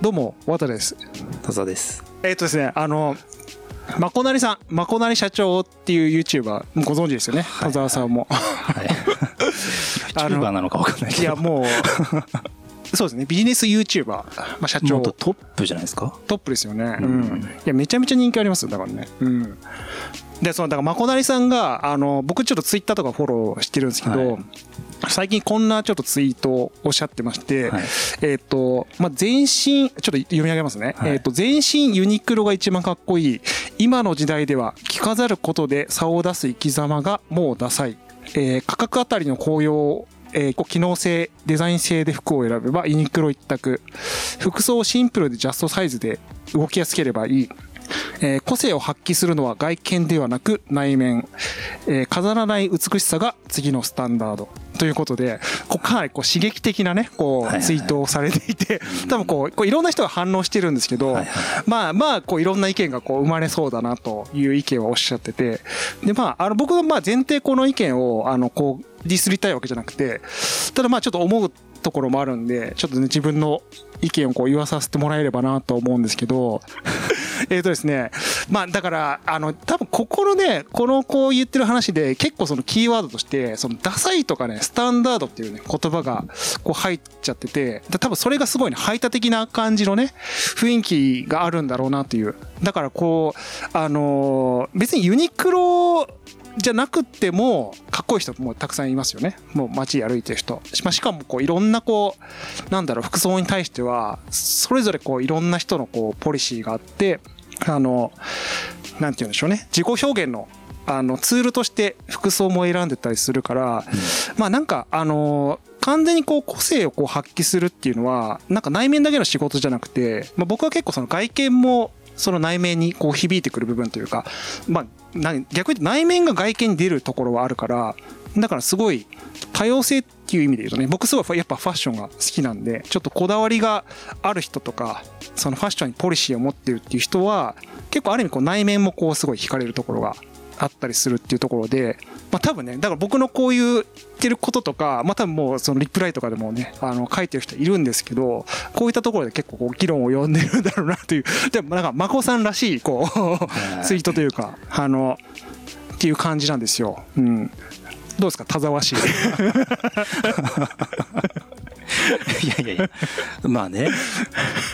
どうも、和田です。田沢です。えっ、とですね、あの、まこなりさん、まこなり社長っていう YouTuber、ご存知ですよね、はい田沢さんも。はい。YouTuber なのかわかんないけど。いや、もう、そうですね、ビジネス YouTuber、まあ、社長トップじゃないですか？トップですよね。ううんん。いや、めちゃめちゃ人気ありますよ、だからね。うん。で、その、だから、まこなりさんが、あの、僕ちょっとツイッターとかフォローしてるんですけど、はい最近こんなちょっとツイートをおっしゃってまして、はいえっ、と、まあ、全身、ちょっと読み上げますね。はいえっ、と、全身ユニクロが一番かっこいい。今の時代では着飾ることで差を出す生き様がもうダサい。えー価格あたりの紅葉えーこう機能性、デザイン性で服を選べばユニクロ一択。服装をシンプルでジャストサイズで動きやすければいい。えー個性を発揮するのは外見ではなく内面。えー飾らない美しさが次のスタンダード。ということで、こうかなりこう刺激的なね、こうツイートをされていて、多分こう、こういろんな人が反応してるんですけど、まあまあ、こういろんな意見がこう生まれそうだなという意見をおっしゃってて、でまあ、あの僕はまあ前提この意見をあのこうディスりたいわけじゃなくて、ただまあちょっと思うところもあるんで、ちょっとね自分の意見をこう言わさせてもらえればなと思うんですけど、えっとですね、まあだから、あの、多分ここのね、このこう言ってる話で結構そのキーワードとして、そのダサいとかね、スタンダードっていうね、言葉がこう入っちゃってて、多分それがすごいね、排他的な感じのね、雰囲気があるんだろうなっていう。だからこう、あの別にユニクロじゃなくても、かっこいい人もたくさんいますよね。もう街歩いてる人。ましかもこういろんなこう、なんだろう、服装に対しては、それぞれこういろんな人のこうポリシーがあって、あの、なんて言うんでしょうね。自己表現のあのツールとして服装も選んでたりするから、まあなんかあの完全にこう個性をこう発揮するっていうのはなんか内面だけの仕事じゃなくて、まあ、僕は結構その外見もその内面にこう響いてくる部分というか、まあ、な逆に内面が外見に出るところはあるからだからすごい多様性っていう意味で言うとね僕すごいやっぱファッションが好きなんでちょっとこだわりがある人とかそのファッションにポリシーを持ってるっていう人は結構ある意味こう内面もこうすごい惹かれるところがあったりするっていうところで、まあ多分ね、だから僕のこういう言ってることとか、まあ多分もうそのリプライとかでもね、あの書いてる人いるんですけど、こういったところで結構こう議論を呼んでるんだろうなという、でもなんか、まこさんらしい、こう、ツイートというか、あの、っていう感じなんですよ。うん。どうですか、田沢氏。いやいやいや。まあね。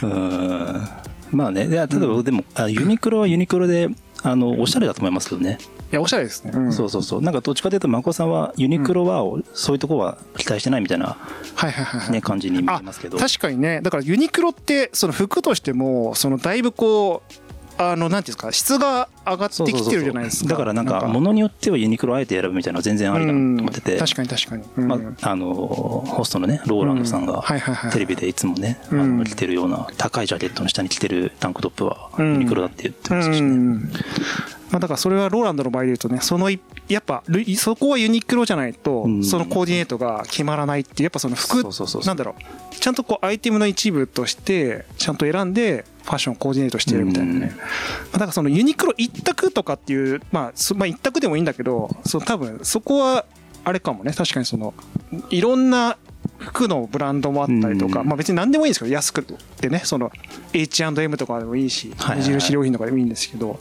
うーん。まあね。いや例えばでも、あユニクロはユニクロで、あの、おしゃれだと思いますけどね。いや、おしゃれですね。うん、そうそうそう。なんかどっちかというと、まこさんはユニクロは、そういうとこは期待してないみたいな、はいはいはいはい。ね、感じに見えますけど。確かにねだからユニクロってその服としてもそのだいぶこうあのなんていうんですか質が上がってきてるじゃないですか。だからなんか、ものによってはユニクロをあえて選ぶみたいなのは全然ありだなと思ってて。確かに確かに、うん。まあ、あのホストのねローランドさんうん。がテレビでい。つもね、あうん。の着てるような高いジャケットの下に着てるタンクトップはうん。ユニクロだって言ってましたしね、うんまあ、だからそれはローランドの場合で言うとねそのいやっぱルそこはユニクロじゃないとうん。そのコーディネートが決まらないっていうやっぱその服なんだろう。ちゃんとこうアイテムの一部としてちゃんと選んでファッションをコーディネートしてるみたいなね、うん。まあだからそのユニクロ一択とかっていうまあそまあ一択でもいいんだけどそう多分そこはあれかもね。確かにそのいろんな服のブランドもあったりとか、うん。まあ別に何でもいいんですけど安くてねその H&M とかでもいいし無印良品とかでもいいんですけど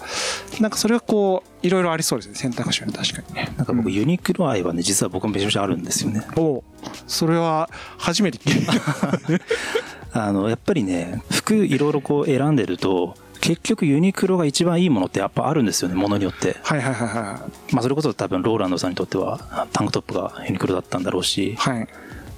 なんかそれはこういろいろありそうですね。選択肢はね確かにね。なんか僕ユニクロ愛はね実は僕もめちゃめちゃあるんですよね。おう。それは初めて聞いた あのやっぱりね服いろいろこう選んでると結局ユニクロが一番いいものってやっぱあるんですよねものによって。はいはいはいはまあそれこそ多分ローランドさんにとってはタンクトップがユニクロだったんだろうし。いはい。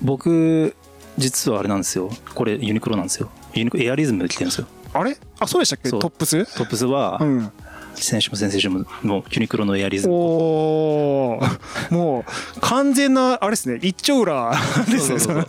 僕実はあれなんですよ。これユニクロなんですよ。ユニクロエアリズムで着てるんですよ。あれ？あそうでしたっけ？トップス？トップスは、うん。先週も先々週ももうユニクロのエアリズム。おー。もう完全なあれですね。一丁裏ですね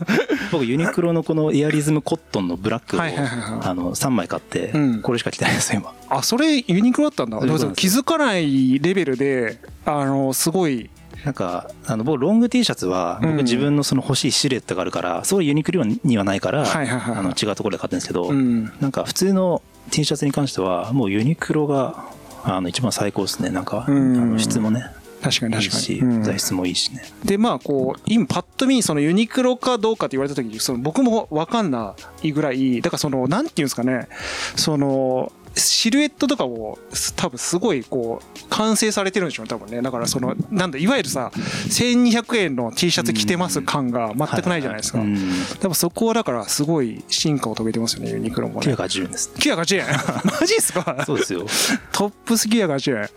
僕ユニクロのこのエアリズムコットンのブラックをあの3枚買ってうん。これしか着てないですよ今。あそれユニクロだったんだ。そういうことでも気づかないレベルであのすごい。なんかあの僕ロング T シャツはうん。僕自分のその欲しいシルエットがあるからそういうユニクロにはないからあの違うところで買ってるんですけどうん。なんか普通の T シャツに関してはもうユニクロがあの一番最高ですね。なんかあうん。の質もね確かに確かに。材質もいいしね。でまあこう今パッと見そのユニクロかどうかって言われた時にその僕も分かんないぐらいだからそのなんていうんですかね。そのシルエットとかもす多分すごいこう完成されてるんでしょうね多分ね。だからそのなんだいわゆるさ1200円の T シャツ着てます感が全くないじゃないですか。多分そこはだからすごい進化を遂げてますよねユニクロもね。980円です。980円 マジっすか？そうですよ。トップス980円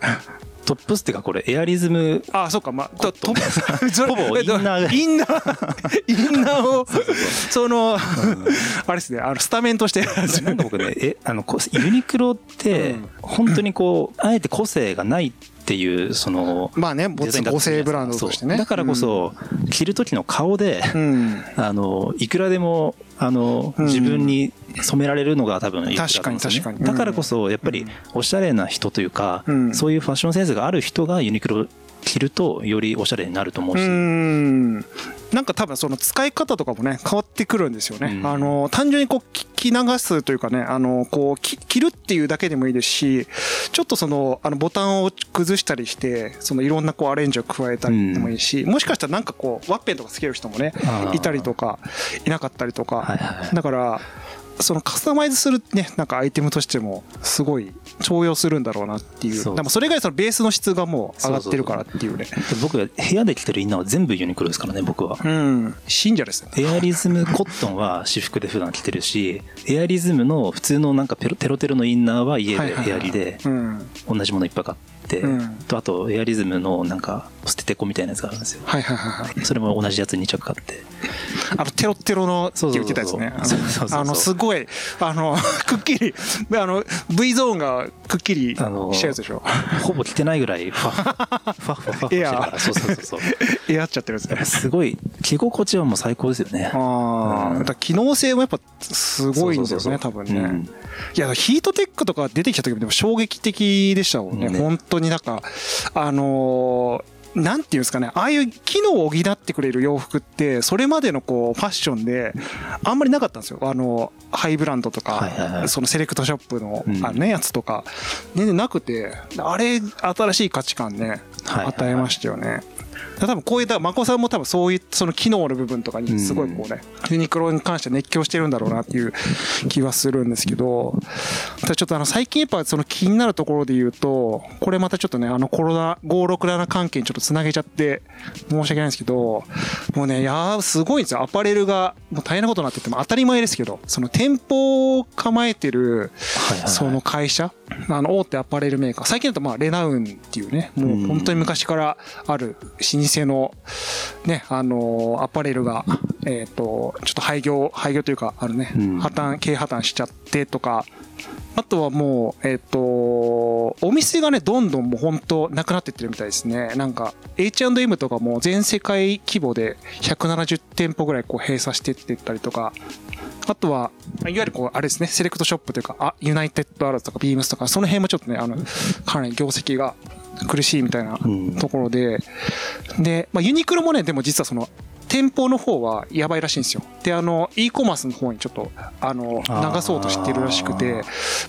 トップスっていうかこれエアリズムあそっかまあとト。ップ それほぼインナーがインナー インナーをそのあれですねあのスタメンとして。なんか僕ねえあのこユニクロってうん。本当にこうあえて個性がないっていうそのまあねデザインだった母性ブランドとしてね。だからこそ着る時の顔でうん。あのいくらでもあのうん。自分に染められるのが多分ユニクロだと思うんですよね。確かに。確かにだからこそやっぱりおしゃれな人というかうん。そういうファッションセンスがある人がユニクロ着るとよりおしゃれになると思ううしんなんか多分その使い方とかもね変わってくるんですよね、うん。あの単純にこうき着流すというかねあのこうき着るっていうだけでもいいですしちょっとそのあのボタンを崩したりしてそのいろんなこうアレンジを加えたりでもいいし、もしかしたらなんかこうワッペンとかつける人もねいたりとかいなかったりとか、はいはい。だからそのカスタマイズするねなんかアイテムとしてもすごい重用するんだろうなっていう。そう。でもそれ以外そのベースの質がもう上がってるからっていうね。僕が部屋で着てるインナーは全部ユニクロですからね僕は。うん。信者ですエアリズムコットンは私服で普段着てるしエアリズムの普通のなんかペロテロテロのインナーは家でエアリでうん。同じものいっぱい買って、うん。とあとエアリズムのなんか捨ててこみたいなやつがあるんですよ。はいはいはいはい。それも同じやつ2着買って。あのテロッテロのって言ってたやつね。そうそうそうそう。あのすごいあのくっきりあの V ゾーンがくっきりしちゃあのうやつでしょ。ほぼ着てないぐらいファッファッファッファッファしてるからそうそうそうそうえ合っちゃってるやつねすごい着心地はもう最高ですよねああ、うんだ機能性もやっぱすごいんだよそうそうそうそうね多分ね、うんいやヒートテックとか出てきた時もでも衝撃的でしたもんね、ね本当になんかあのーなんていうんですかねああいう機能を補ってくれる洋服ってそれまでのこうファッションであんまりなかったんですよ。あのハイブランドとか、はいはいはい。そのセレクトショップの,、うん。あのね、やつとか。全然なくてあれ新しい価値観ね、はいはいはい。与えましたよね多分こういうだまこさんも多分そういうその機能の部分とかにすごいこうね、ユニクロに関して熱狂してるんだろうなっていう気はするんですけどただちょっとあの最近やっぱその気になるところで言うとこれまたちょっとねあのコロナ567関係にちょっとつなげちゃって申し訳ないんですけどもうねいやーすごいんですよ。アパレルがもう大変なことになってても当たり前ですけどその店舗を構えてるその会社あの大手アパレルメーカー最近だとまあレナウンっていうねもう本当に昔からある老舗のねあのアパレルがえっとちょっと廃業廃業というかあのねうん。破綻経営破綻しちゃってとかあとはもうえっとお店がねどんどんもう本当なくなってってるみたいですね。なんか H&M とかも全世界規模で170店舗ぐらいこう閉鎖してってったりとかあとは、いわゆるこう、あれですね、セレクトショップというか、あ、ユナイテッドアラーズとかビームスとか、その辺もちょっとね、あの、かなり業績が苦しいみたいなうんところで、で、まあ、ユニクロもね、でも実はその、店舗の方はやばいらしいんですよ。で、あの、e コマースの方にちょっと、あの、流そうとしてるらしくて、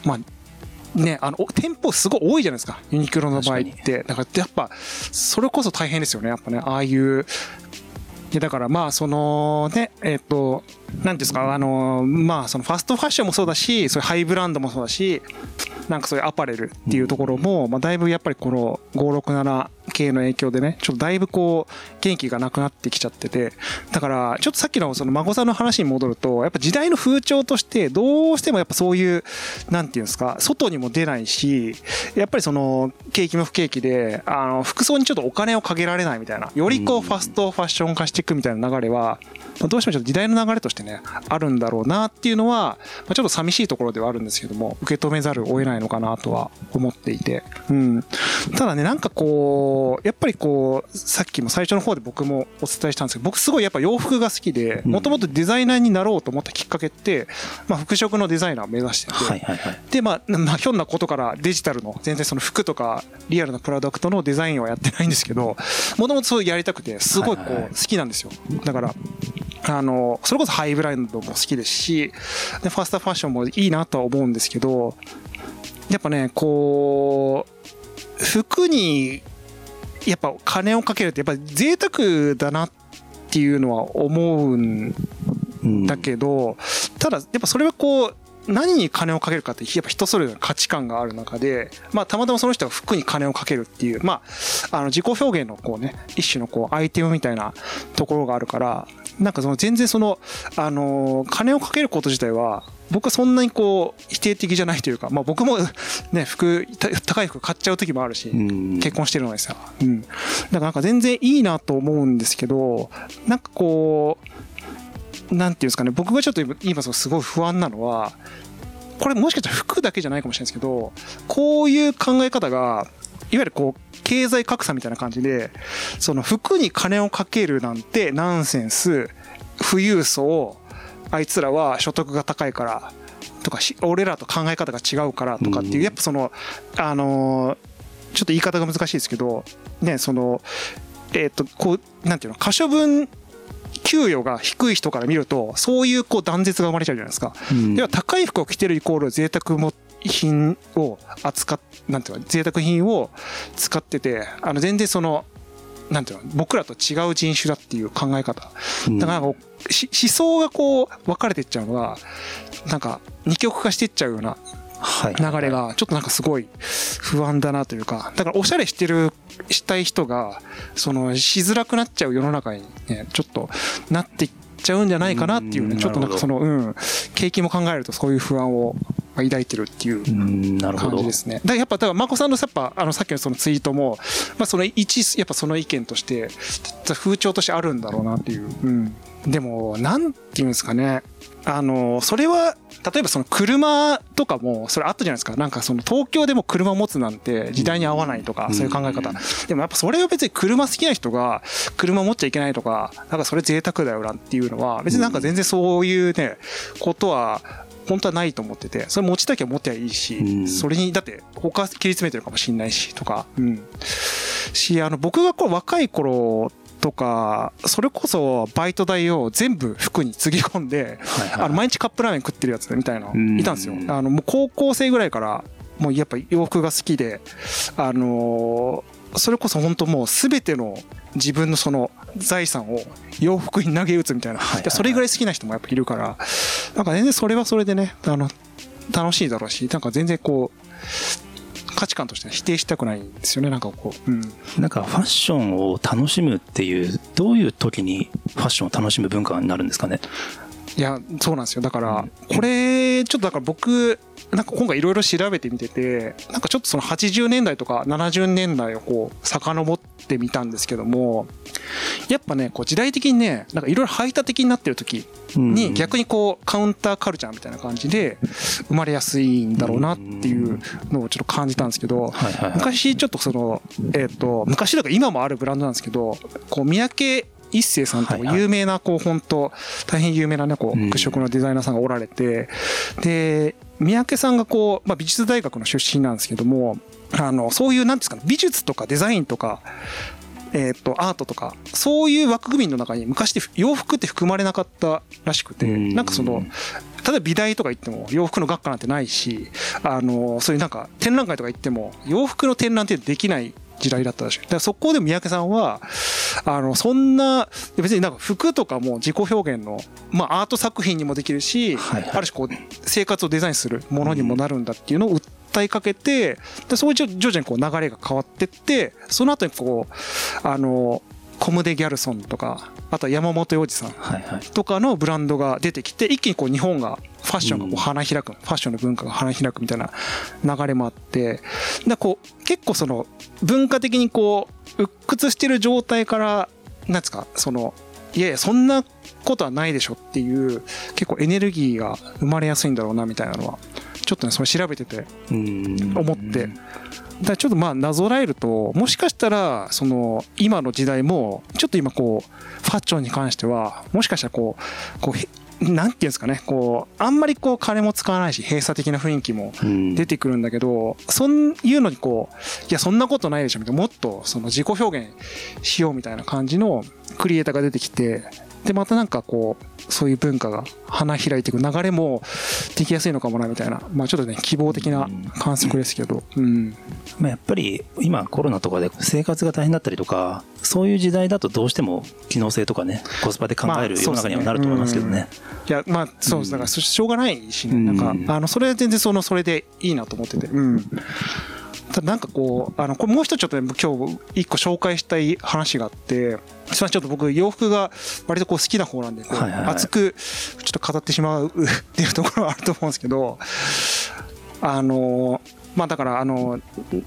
まあ、ね、あの、お店舗すごい多いじゃないですか。ユニクロの場合って。だから、やっぱ、それこそ大変ですよね。やっぱね、ああいう、いやだからまあそのねえっ、と何ていうんですかあのまあそのファストファッションもそうだしそういうハイブランドもそうだしなんかそういうアパレルっていうところも、まあ、だいぶやっぱりこの567系の影響でねちょっとだいぶこう元気がなくなってきちゃっててだからちょっとさっきのその孫さんの話に戻るとやっぱ時代の風潮としてどうしてもやっぱそういうなんていうんですか外にも出ないしやっぱりその景気も不景気であの服装にちょっとお金をかけられないみたいなよりこうファストファッション化していくみたいな流れはどうしてもちょっと時代の流れとしてねあるんだろうなっていうのは、ま、ちょっと寂しいところではあるんですけども受け止めざるを得ないのかなとは思っていて、うん、ただねなんかこうやっぱりこうさっきも最初の方で僕もお伝えしたんですけど僕すごいやっぱ洋服が好きでうん。もともとデザイナーになろうと思ったきっかけって、まあ、服飾のデザイナーを目指してて、でまあ、まあ、ひょんなことからデジタルの全然その服とかリアルなプロダクトのデザインはやってないんですけどもともとそうやりたくてすごいこう好きなんですよ。だからあのそれこそハイブランドも好きですしでファストファッションもいいなとは思うんですけどやっぱねこう服にやっぱ金をかけるってやっぱ贅沢だなっていうのは思うんだけど、ただやっぱそれはこう何に金をかけるかってやっぱ人それぞれ価値観がある中で、まあ、たまたまその人が服に金をかけるっていう、まあ、あの自己表現のこうね一種のこうアイテムみたいなところがあるからなんかその全然その、あの金をかけること自体は僕はそんなにこう否定的じゃないというか、まあ、僕もね 服高い服買っちゃう時もあるし結婚してるのにさ、うん、だからなんか全然いいなと思うんですけどなんかこうなんていうんですかね僕がちょっと今すごい不安なのはこれもしかしたら服だけじゃないかもしれないですけどこういう考え方がいわゆるこう経済格差みたいな感じでその服に金をかけるなんてナンセンス富裕層あいつらは所得が高いからとか俺らと考え方が違うからとかっていうやっぱそのあのちょっと言い方が難しいですけどねそのえっとこうなんていうの可処分給与が低い人から見るとそういうこう断絶が生まれちゃうじゃないですか。うん、では高い服を着てるイコール贅沢も品を扱っなんていうか贅沢品を使っててあの全然そのなんていうの僕らと違う人種だっていう考え方。だから思想がこう分かれていっちゃうのがなんか二極化していっちゃうような流れがちょっとなんかすごい不安だなというか。だからおしゃれしてるしたい人がそのしづらくなっちゃう世の中にねちょっとなっていっちゃうんじゃないかなっていうねちょっとなんかそのうん景気も考えるとそういう不安を抱いてるっていう感じですね。だやっぱだから眞子さんのやっぱあのさっきのそのツイートもまあその一やっぱその意見として風潮としてあるんだろうなっていう。うん、でもなんていうんですかね。あのそれは例えばその車とかもそれあったじゃないですか。なんかその東京でも車持つなんて時代に合わないとかそういう考え方。でもやっぱそれは別に車好きな人が車持っちゃいけないとかなんかそれ贅沢だよなっていうのは別になんか全然そういうねことは本当はないと思っててそれ持ちたきゃ持ってはいいしそれにだって他切り詰めてるかもしんないしとかうん。しあの僕がこう若い頃とかそれこそバイト代を全部服につぎ込んで、あの毎日カップラーメン食ってるやつみたいないたんですよ。あのもう高校生ぐらいからもうやっぱ洋服が好きであのそれこそ本当もう全ての自分のその財産を洋服に投げ打つみたいな、それぐらい好きな人もやっぱいるから。なんか全然それはそれでねあの楽しいだろうしなんか全然こう価値観としては否定したくないんですよねなんかこう、うん、なんかファッションを楽しむっていうどういう時にファッションを楽しむ文化になるんですかね？いやそうなんですよ。だからこれちょっとだから僕なんか今回いろいろ調べてみててなんかちょっとその80年代とか70年代をこう遡ってみたんですけどもやっぱねこう時代的にねなんかいろいろ排他的になってる時に逆にこうカウンターカルチャーみたいな感じで生まれやすいんだろうなっていうのをちょっと感じたんですけど昔ちょっとそのえっと昔だから今もあるブランドなんですけどこう三宅一世さんと有名なこう本当大変有名なねこう服飾のデザイナーさんがおられてで三宅さんがこう、まあ、美術大学の出身なんですけどもあのそういうなんですかね美術とかデザインとかえー、とアートとかそういう枠組みの中に昔って洋服って含まれなかったらしくてなんかその例えば美大とか行っても洋服の学科なんてないしあのそういうなんか展覧会とか行っても洋服の展覧ってできない時代だったらしい。だからそこで三宅さんは、あの、そんな、別になんか服とかも自己表現の、まあアート作品にもできるし、はいはい、ある種こう、生活をデザインするものにもなるんだっていうのを訴えかけて、で、そういう徐々にこう流れが変わってって、その後にこう、あの、コムデ・ギャルソンとかあとは山本洋次さんとかのブランドが出てきて一気にこう日本がファッションがこう花開く、ファッションの文化が花開くみたいな流れもあってだこう結構その文化的にこう鬱屈してる状態からなんですかそのいやいやそんなことはないでしょっていう結構エネルギーが生まれやすいんだろうなみたいなのはちょっとねそれ調べてて思って。だちょっとまあなぞらえるともしかしたらその今の時代もちょっと今こうファッションに関してはもしかしたらこうこうなんていうんですかねこうあんまりこう金も使わないし閉鎖的な雰囲気も出てくるんだけど、そういうのにこういやそんなことないでしょみたいなもっとその自己表現しようみたいな感じのクリエイターが出てきてでまたなんかこうそういう文化が花開いていく流れもできやすいのかもなみたいなまあちょっとね希望的な観測ですけど。うん。まあ、やっぱり今コロナとかで生活が大変だったりとかそういう時代だとどうしても機能性とかねコスパで考える世の中にはなると思いますけどね,、いやまあそうです。だからそしょうがないしね。うんなん。かあのそれは全然そのそれでいいなと思ってて。うんただなんかこうあのこれもう一つちょっとね今日一個紹介したい話があってそれはちょっと僕洋服が割とこう好きな方なんで熱くちょっと語ってしまうっていうところはあると思うんですけどあのまあだからあの、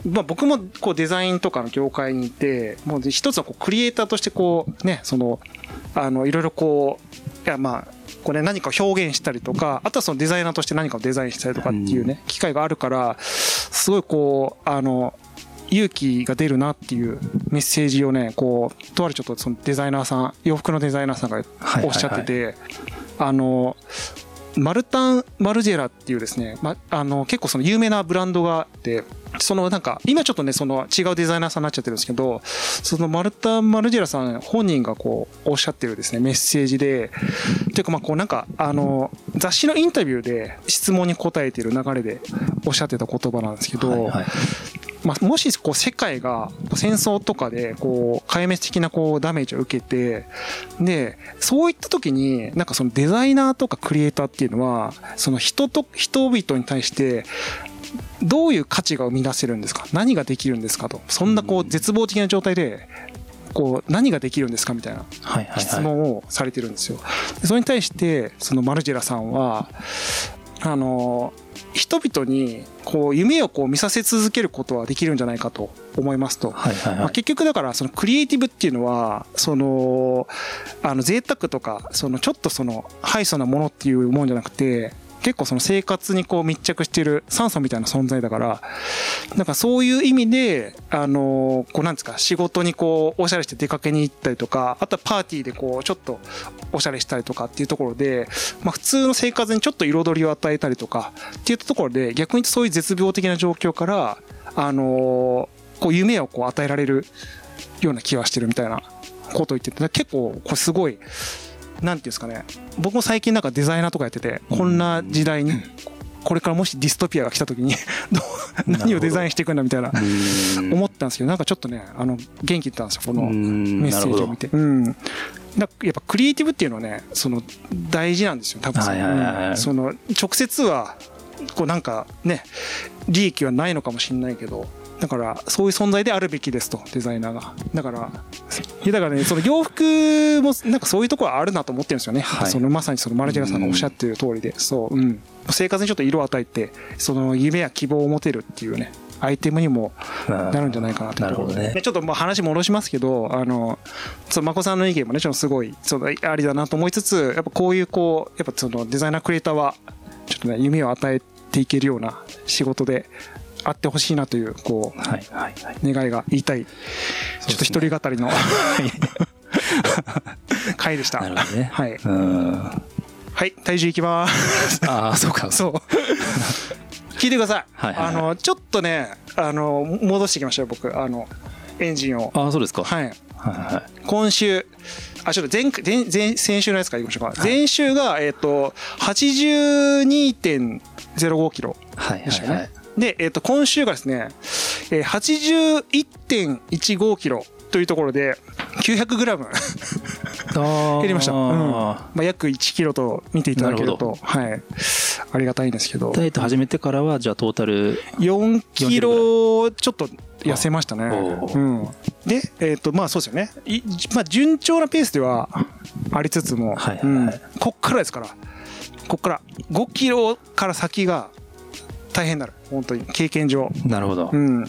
まあ、僕もこうデザインとかの業界にいてもう一つはこうクリエイターとしてこうねそのあのいろいろこういやまあこれ何かを表現したりとかあとはそのデザイナーとして何かをデザインしたりとかっていうね機会があるからすごいこうあの勇気が出るなっていうメッセージをねこうとあるちょっとそのデザイナーさん洋服のデザイナーさんがはいおっしゃっててあのマルタン・マルジェラっていうですね、ま、あの結構その有名なブランドがあってそのなんか今ちょっとねその違うデザイナーさんになっちゃってるんですけどそのマルタン・マルジェラさん本人がこうおっしゃってるですねメッセージでっていうかまあこうなんかあの雑誌のインタビューで質問に答えてる流れでおっしゃってた言葉なんですけど、はいはい。まあ、もしこう世界が戦争とかでこう壊滅的なこうダメージを受けてでそういった時になんかそのデザイナーとかクリエイターっていうのはその人と人々に対してどういう価値が生み出せるんですか？何ができるんですか？と。そんなこう絶望的な状態でこう何ができるんですか？みたいな質はい問をされてるんですよ。でそれに対してそのマルジェラさんはあの人々にこう夢をこう見させ続けることはできるんじゃないかと思いますと。ま結局だからそのクリエイティブっていうのはそのあの贅沢とかそのちょっとそのハイソなものっていうもんじゃなくて結構その生活にこう密着してる酸素みたいな存在だからなんかそういう意味であのこうなんですか仕事にこうおしゃれして出かけに行ったりとかあとはパーティーでこうちょっとおしゃれしたりとかっていうところで、まあ、普通の生活にちょっと彩りを与えたりとかっていうところで逆にそういう絶病的な状況からあのこう夢をこう与えられるような気はしてるみたいなことを言ってて結構これすごいなんていうんですかね。僕も最近なんかデザイナーとかやっててこんな時代にこれからもしディストピアが来た時に 何をデザインしていくんだみたいな思ったんですけどなんかちょっとねあの元気出たんですよこのメメッセージを見て。うんなん。かやっぱクリエイティブっていうのはねその大事なんですよ多分。ん。その直接はこうなんかね利益はないのかもしれないけどだからそういう存在であるべきですとデザイナーが。だからだからねその洋服もなんかそういうところはあるなと思ってるんですよね、はい。そのまさにそのマルジェラさんがおっしゃってる通りで、そう、うん、生活にちょっと色を与えてその夢や希望を持てるっていうねアイテムにもなるんじゃないかなと。ね。ちょっとまあ話戻しますけどあのその眞子さんの意見もねちょっとすごいそのありだなと思いつつやっぱこういうこうやっぱそのデザイナークリエイターはちょっとね夢を与えていけるような仕事であってほしいなというこうはいはいはい願いが言いたいちょっと一人語りの回でした。なるほどねはい。うんはい、体重いきます。ああそうかそう。聞いてください。はいはいはいあの、ちょっとね、あの、戻してきましたよ、僕。あの、エンジンを。ああそうですかはい。はいはい今週、あ、ちょっと前、前、前、先週のやつからいきましょうか。前週が、えっ、と、82.05キロはいでしたよね。はいはいで、えっ、と、今週がですね、えー、81.15キロというところで、900グラム。あ 減りました、うん。あまあ、約1キロと見ていただけるとはい、ありがたいんですけど。ダイエット始めてからはじゃあトータル4キロちょっと痩せましたね、う。ん、でえっ、とまあそうですよね。いまあ、順調なペースではありつつも、はいはいはいうん。こっからですから。こっから。5キロから先が大変になる。本当に。経験上、なるほど。うん、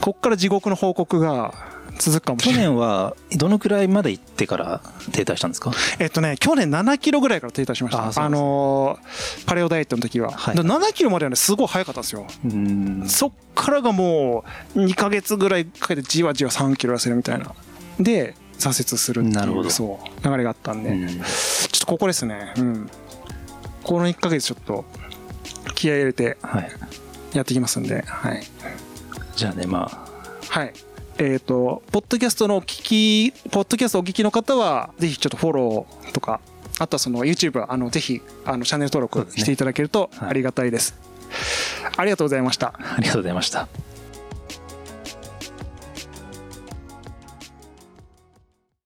こっから地獄の報告が続くかもし去れない。年はどのくらいまで行ってから停滞したんですか？えっとね、去年7キロぐらいから停滞しました。あのーパレオダイエットの時は。はい。で7キロまではね、すごい早かったんですよ。うん。そっからがもう、2ヶ月ぐらいかけてじわじわ3キロ痩せるみたいな。で、挫折するっていうなるほど。そう、流れがあったんで、うん。ちょっとここですね。うん。この1ヶ月ちょっと、気合い入れてはいやっていきますんで、はい。じゃあねまはい。えっ、と、ポッドキャストのお聞き、ポッドキャストお聞きの方は、ぜひちょっとフォローとか、あとはその YouTube、あの、ぜひ、あの、チャンネル登録していただけるとはいありがたいです。ありがとうございました。ありがとうございました。